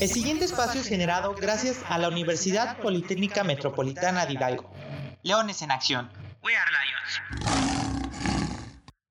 El siguiente espacio es generado gracias a la Universidad Politécnica Metropolitana de Hidalgo. Leones en Acción. We are Lions.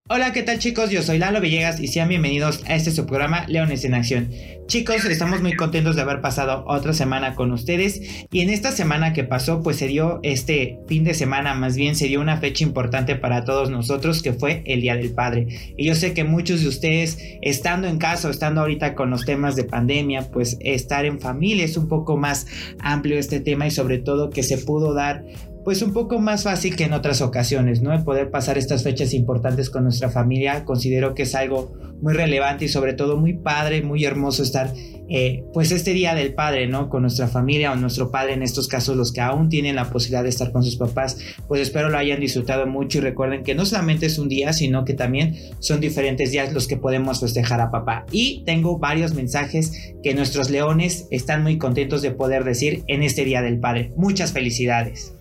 Hola, ¿qué tal chicos? Yo soy Lalo Villegas y sean bienvenidos a este subprograma Leones en Acción. Chicos, estamos muy contentos de haber pasado otra semana con ustedes y en esta semana que pasó pues se dio este fin de semana, más bien se dio una fecha importante para todos nosotros que fue el Día del Padre. Y yo sé que muchos de ustedes estando en casa o estando ahorita con los temas de pandemia, pues estar en familia es un poco más amplio este tema y sobre todo que se pudo dar pues un poco más fácil que en otras ocasiones, ¿no? El poder pasar estas fechas importantes con nuestra familia, considero que es algo muy relevante y sobre todo muy padre, muy hermoso estar, eh, pues este día del padre, ¿no? Con nuestra familia o nuestro padre, en estos casos los que aún tienen la posibilidad de estar con sus papás, pues espero lo hayan disfrutado mucho y recuerden que no solamente es un día, sino que también son diferentes días los que podemos festejar a papá. Y tengo varios mensajes que nuestros leones están muy contentos de poder decir en este día del padre. Muchas felicidades.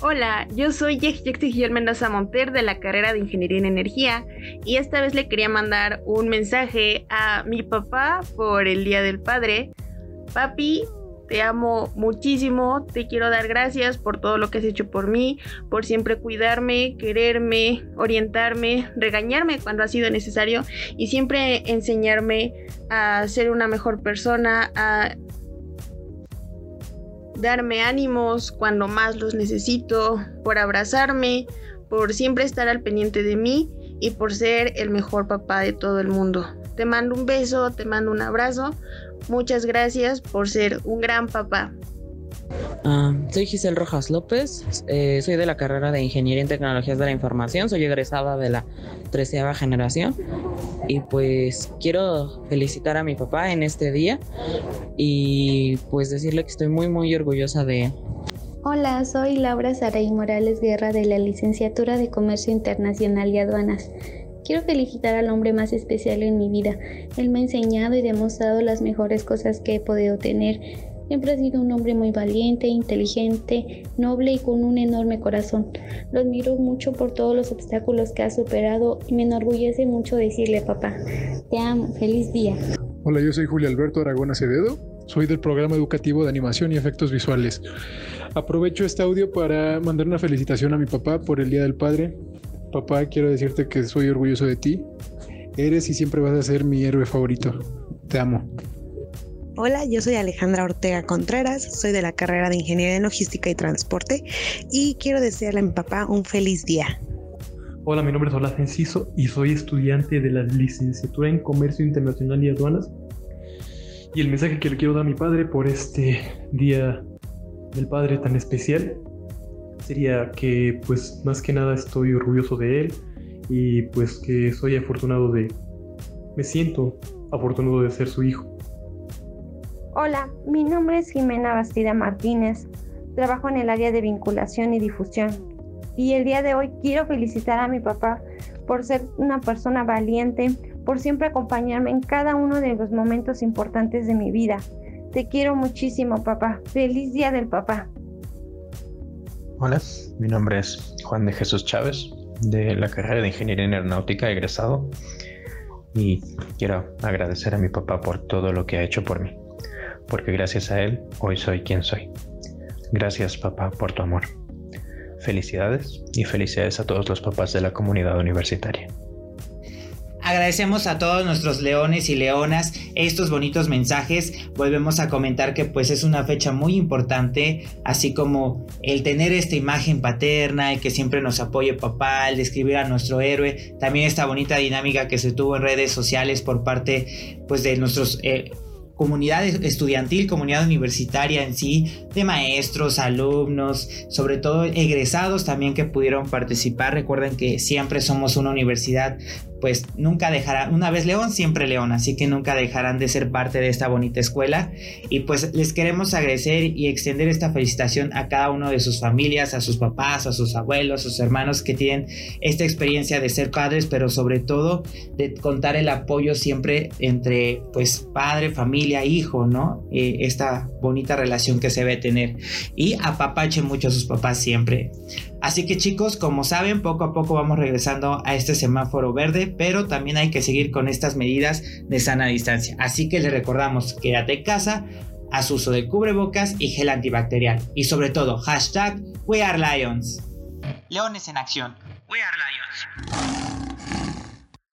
Hola, yo soy Gil Mendoza Monter de la carrera de Ingeniería en Energía y esta vez le quería mandar un mensaje a mi papá por el Día del Padre. Papi, te amo muchísimo, te quiero dar gracias por todo lo que has hecho por mí, por siempre cuidarme, quererme, orientarme, regañarme cuando ha sido necesario y siempre enseñarme a ser una mejor persona, a darme ánimos cuando más los necesito, por abrazarme, por siempre estar al pendiente de mí y por ser el mejor papá de todo el mundo. Te mando un beso, te mando un abrazo. Muchas gracias por ser un gran papá. Soy Giselle Rojas López, eh, soy de la carrera de Ingeniería en Tecnologías de la Información, soy egresada de la treceava generación y pues quiero felicitar a mi papá en este día y pues decirle que estoy muy muy orgullosa de él. Hola, soy Laura Saray Morales Guerra de la Licenciatura de Comercio Internacional y Aduanas. Quiero felicitar al hombre más especial en mi vida. Él me ha enseñado y demostrado las mejores cosas que he podido tener Siempre ha sido un hombre muy valiente, inteligente, noble y con un enorme corazón. Lo admiro mucho por todos los obstáculos que ha superado y me enorgullece mucho decirle, papá, te amo, feliz día. Hola, yo soy Julio Alberto Aragón Acevedo, soy del programa educativo de animación y efectos visuales. Aprovecho este audio para mandar una felicitación a mi papá por el Día del Padre. Papá, quiero decirte que soy orgulloso de ti. Eres y siempre vas a ser mi héroe favorito. Te amo. Hola, yo soy Alejandra Ortega Contreras, soy de la carrera de Ingeniería en Logística y Transporte y quiero desearle a mi papá un feliz día. Hola, mi nombre es Olaf Enciso y soy estudiante de la licenciatura en Comercio Internacional y Aduanas. Y el mensaje que le quiero dar a mi padre por este día del padre tan especial sería que pues más que nada estoy orgulloso de él y pues que soy afortunado de... Me siento afortunado de ser su hijo. Hola, mi nombre es Jimena Bastida Martínez. Trabajo en el área de vinculación y difusión. Y el día de hoy quiero felicitar a mi papá por ser una persona valiente, por siempre acompañarme en cada uno de los momentos importantes de mi vida. Te quiero muchísimo, papá. Feliz día del papá. Hola, mi nombre es Juan de Jesús Chávez, de la carrera de Ingeniería en Aeronáutica, egresado. Y quiero agradecer a mi papá por todo lo que ha hecho por mí porque gracias a él hoy soy quien soy. Gracias papá por tu amor. Felicidades y felicidades a todos los papás de la comunidad universitaria. Agradecemos a todos nuestros leones y leonas estos bonitos mensajes. Volvemos a comentar que pues es una fecha muy importante, así como el tener esta imagen paterna y que siempre nos apoye papá, el describir a nuestro héroe, también esta bonita dinámica que se tuvo en redes sociales por parte pues de nuestros eh, comunidad estudiantil, comunidad universitaria en sí, de maestros, alumnos, sobre todo egresados también que pudieron participar. Recuerden que siempre somos una universidad pues nunca dejarán, una vez León, siempre León, así que nunca dejarán de ser parte de esta bonita escuela. Y pues les queremos agradecer y extender esta felicitación a cada uno de sus familias, a sus papás, a sus abuelos, a sus hermanos que tienen esta experiencia de ser padres, pero sobre todo de contar el apoyo siempre entre pues padre, familia, hijo, ¿no? Eh, esta bonita relación que se debe tener. Y apapache mucho a sus papás siempre. Así que chicos, como saben, poco a poco vamos regresando a este semáforo verde, pero también hay que seguir con estas medidas de sana distancia. Así que les recordamos, quédate en casa, haz uso de cubrebocas y gel antibacterial. Y sobre todo, hashtag We Are Lions. Leones en acción. We Are Lions.